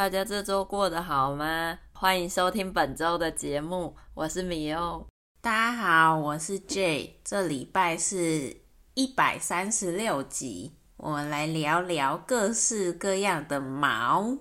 大家这周过得好吗？欢迎收听本周的节目，我是米欧。大家好，我是 J。这礼拜是一百三十六集，我们来聊聊各式各样的毛。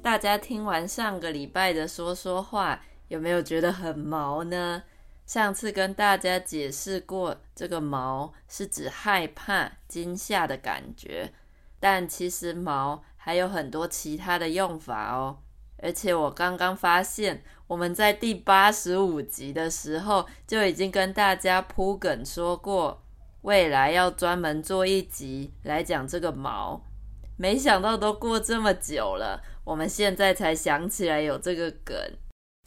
大家听完上个礼拜的说说话，有没有觉得很毛呢？上次跟大家解释过，这个毛是指害怕、惊吓的感觉，但其实毛还有很多其他的用法哦。而且我刚刚发现，我们在第八十五集的时候就已经跟大家铺梗说过，未来要专门做一集来讲这个毛。没想到都过这么久了，我们现在才想起来有这个梗。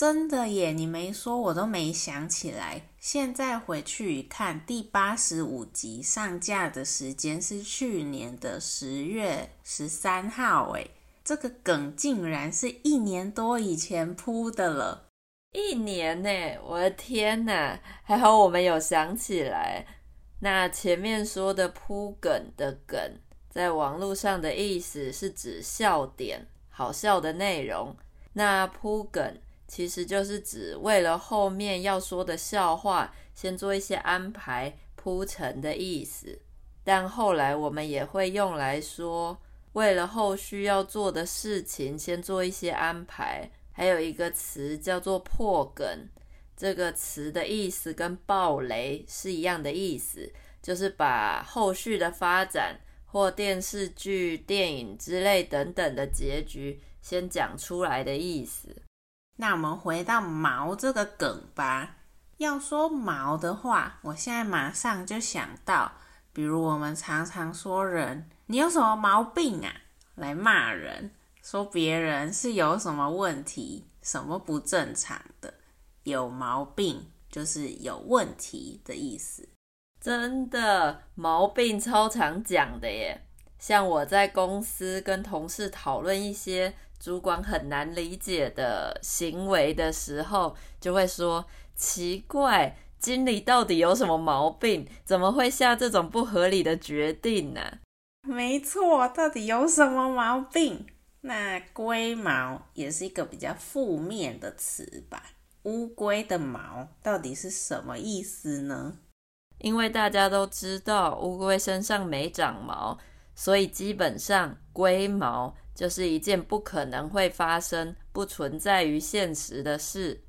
真的耶！你没说，我都没想起来。现在回去一看第八十五集上架的时间是去年的十月十三号，诶，这个梗竟然是一年多以前铺的了。一年呢？我的天哪！还好我们有想起来。那前面说的铺梗的梗，在网络上的意思是指笑点、好笑的内容。那铺梗。其实就是指为了后面要说的笑话，先做一些安排铺陈的意思。但后来我们也会用来说，为了后续要做的事情先做一些安排。还有一个词叫做破梗，这个词的意思跟爆雷是一样的意思，就是把后续的发展或电视剧、电影之类等等的结局先讲出来的意思。那我们回到毛这个梗吧。要说毛的话，我现在马上就想到，比如我们常常说人，你有什么毛病啊？来骂人，说别人是有什么问题，什么不正常的，有毛病就是有问题的意思。真的，毛病超常讲的耶。像我在公司跟同事讨论一些主管很难理解的行为的时候，就会说奇怪，经理到底有什么毛病？怎么会下这种不合理的决定呢？没错，到底有什么毛病？那龟毛也是一个比较负面的词吧？乌龟的毛到底是什么意思呢？因为大家都知道乌龟身上没长毛，所以基本上龟毛。就是一件不可能会发生、不存在于现实的事。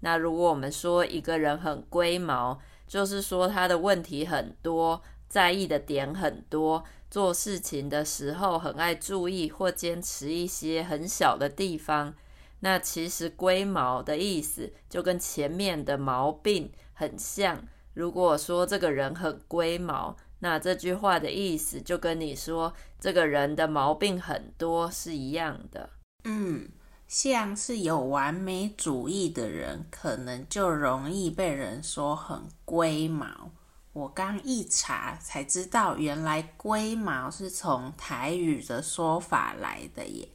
那如果我们说一个人很龟毛，就是说他的问题很多，在意的点很多，做事情的时候很爱注意或坚持一些很小的地方。那其实龟毛的意思就跟前面的毛病很像。如果说这个人很龟毛，那这句话的意思就跟你说这个人的毛病很多是一样的。嗯，像是有完美主义的人，可能就容易被人说很龟毛。我刚一查才知道，原来龟毛是从台语的说法来的耶。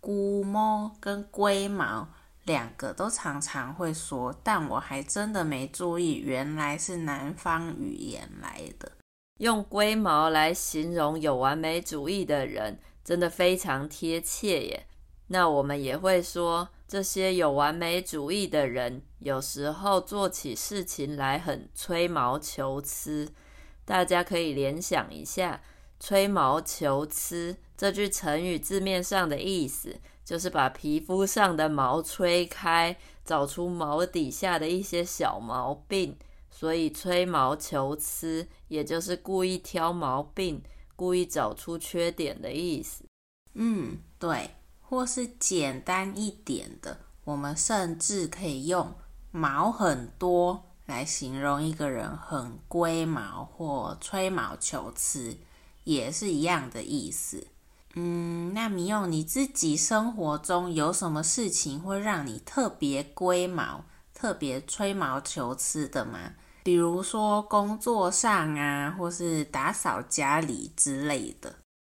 龟毛跟龟毛两个都常常会说，但我还真的没注意，原来是南方语言来的。用龟毛来形容有完美主义的人，真的非常贴切耶。那我们也会说，这些有完美主义的人，有时候做起事情来很吹毛求疵。大家可以联想一下，“吹毛求疵”这句成语字面上的意思，就是把皮肤上的毛吹开，找出毛底下的一些小毛病。所以吹毛求疵，也就是故意挑毛病、故意找出缺点的意思。嗯，对。或是简单一点的，我们甚至可以用“毛很多”来形容一个人很龟毛或吹毛求疵，也是一样的意思。嗯，那米用你自己生活中有什么事情会让你特别龟毛、特别吹毛求疵的吗？比如说工作上啊，或是打扫家里之类的。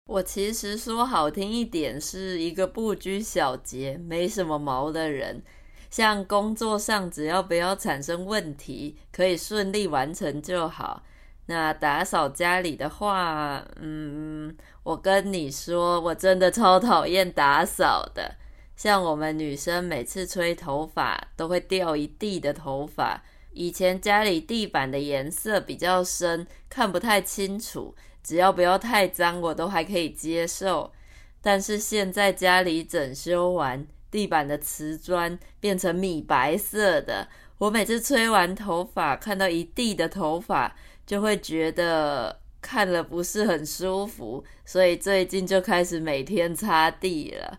我其实说好听一点，是一个不拘小节、没什么毛的人。像工作上，只要不要产生问题，可以顺利完成就好。那打扫家里的话，嗯，我跟你说，我真的超讨厌打扫的。像我们女生每次吹头发都会掉一地的头发。以前家里地板的颜色比较深，看不太清楚，只要不要太脏，我都还可以接受。但是现在家里整修完，地板的瓷砖变成米白色的，我每次吹完头发，看到一地的头发，就会觉得看了不是很舒服，所以最近就开始每天擦地了。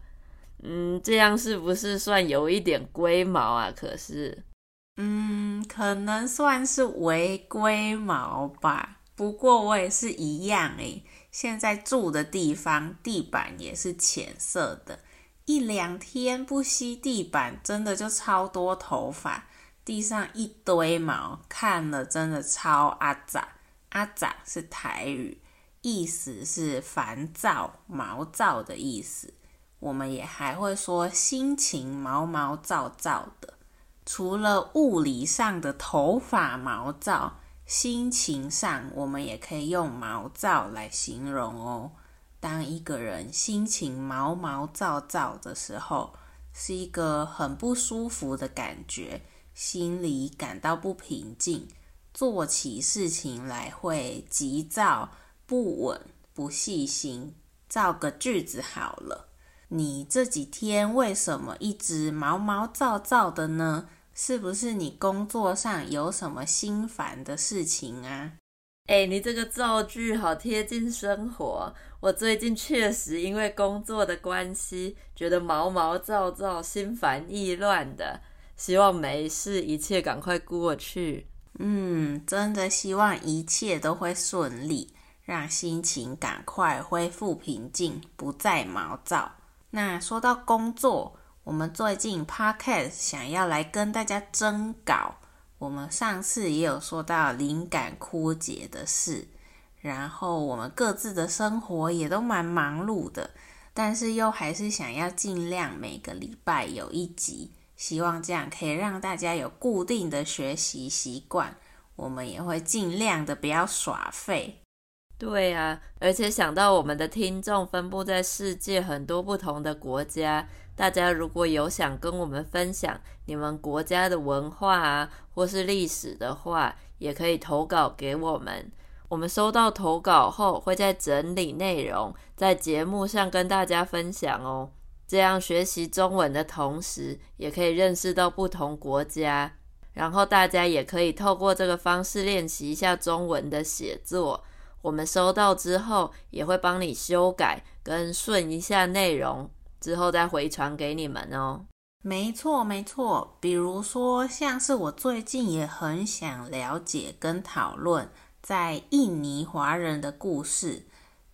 嗯，这样是不是算有一点龟毛啊？可是，嗯，可能算是违规毛吧。不过我也是一样诶，现在住的地方地板也是浅色的，一两天不吸地板，真的就超多头发，地上一堆毛，看了真的超阿杂。阿杂是台语，意思是烦躁、毛躁的意思。我们也还会说心情毛毛躁躁的。除了物理上的头发毛躁，心情上我们也可以用毛躁来形容哦。当一个人心情毛毛躁躁的时候，是一个很不舒服的感觉，心里感到不平静，做起事情来会急躁、不稳、不细心。造个句子好了。你这几天为什么一直毛毛躁躁的呢？是不是你工作上有什么心烦的事情啊？哎，你这个造句好贴近生活。我最近确实因为工作的关系，觉得毛毛躁躁、心烦意乱的。希望没事，一切赶快过去。嗯，真的希望一切都会顺利，让心情赶快恢复平静，不再毛躁。那说到工作，我们最近 Podcast 想要来跟大家征稿。我们上次也有说到灵感枯竭的事，然后我们各自的生活也都蛮忙碌的，但是又还是想要尽量每个礼拜有一集，希望这样可以让大家有固定的学习习惯。我们也会尽量的不要耍废。对啊，而且想到我们的听众分布在世界很多不同的国家，大家如果有想跟我们分享你们国家的文化啊，或是历史的话，也可以投稿给我们。我们收到投稿后，会在整理内容，在节目上跟大家分享哦。这样学习中文的同时，也可以认识到不同国家，然后大家也可以透过这个方式练习一下中文的写作。我们收到之后也会帮你修改跟顺一下内容，之后再回传给你们哦。没错，没错。比如说，像是我最近也很想了解跟讨论在印尼华人的故事，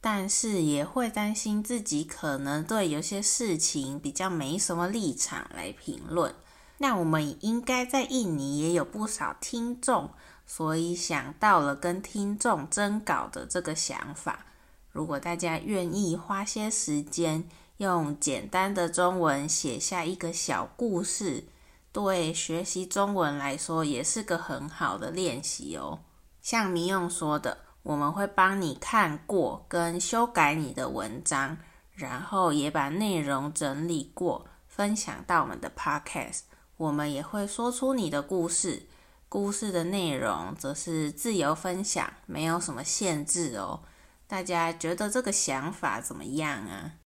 但是也会担心自己可能对有些事情比较没什么立场来评论。那我们应该在印尼也有不少听众。所以想到了跟听众征稿的这个想法，如果大家愿意花些时间，用简单的中文写下一个小故事，对学习中文来说也是个很好的练习哦。像迷用说的，我们会帮你看过跟修改你的文章，然后也把内容整理过，分享到我们的 Podcast。我们也会说出你的故事。故事的内容则是自由分享，没有什么限制哦。大家觉得这个想法怎么样啊？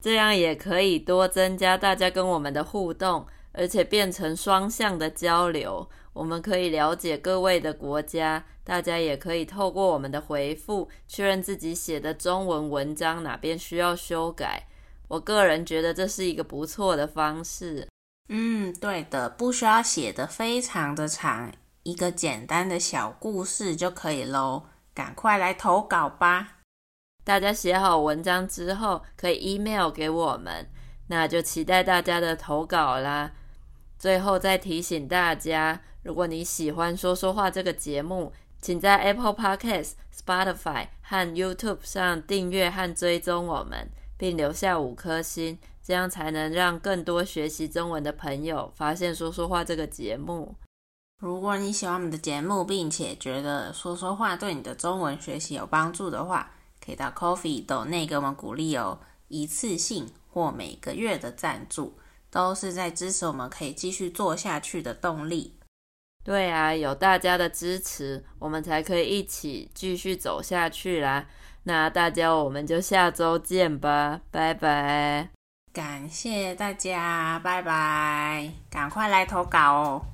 这样也可以多增加大家跟我们的互动，而且变成双向的交流。我们可以了解各位的国家，大家也可以透过我们的回复，确认自己写的中文文章哪边需要修改。我个人觉得这是一个不错的方式。嗯，对的，不需要写的非常的长。一个简单的小故事就可以喽，赶快来投稿吧！大家写好文章之后，可以 email 给我们，那就期待大家的投稿啦。最后再提醒大家，如果你喜欢说说话这个节目，请在 Apple Podcast、Spotify 和 YouTube 上订阅和追踪我们，并留下五颗星，这样才能让更多学习中文的朋友发现说说话这个节目。如果你喜欢我们的节目，并且觉得说说话对你的中文学习有帮助的话，可以到 Coffee 斗内给我们鼓励哦。一次性或每个月的赞助，都是在支持我们可以继续做下去的动力。对啊，有大家的支持，我们才可以一起继续走下去啦。那大家，我们就下周见吧，拜拜。感谢大家，拜拜！赶快来投稿哦。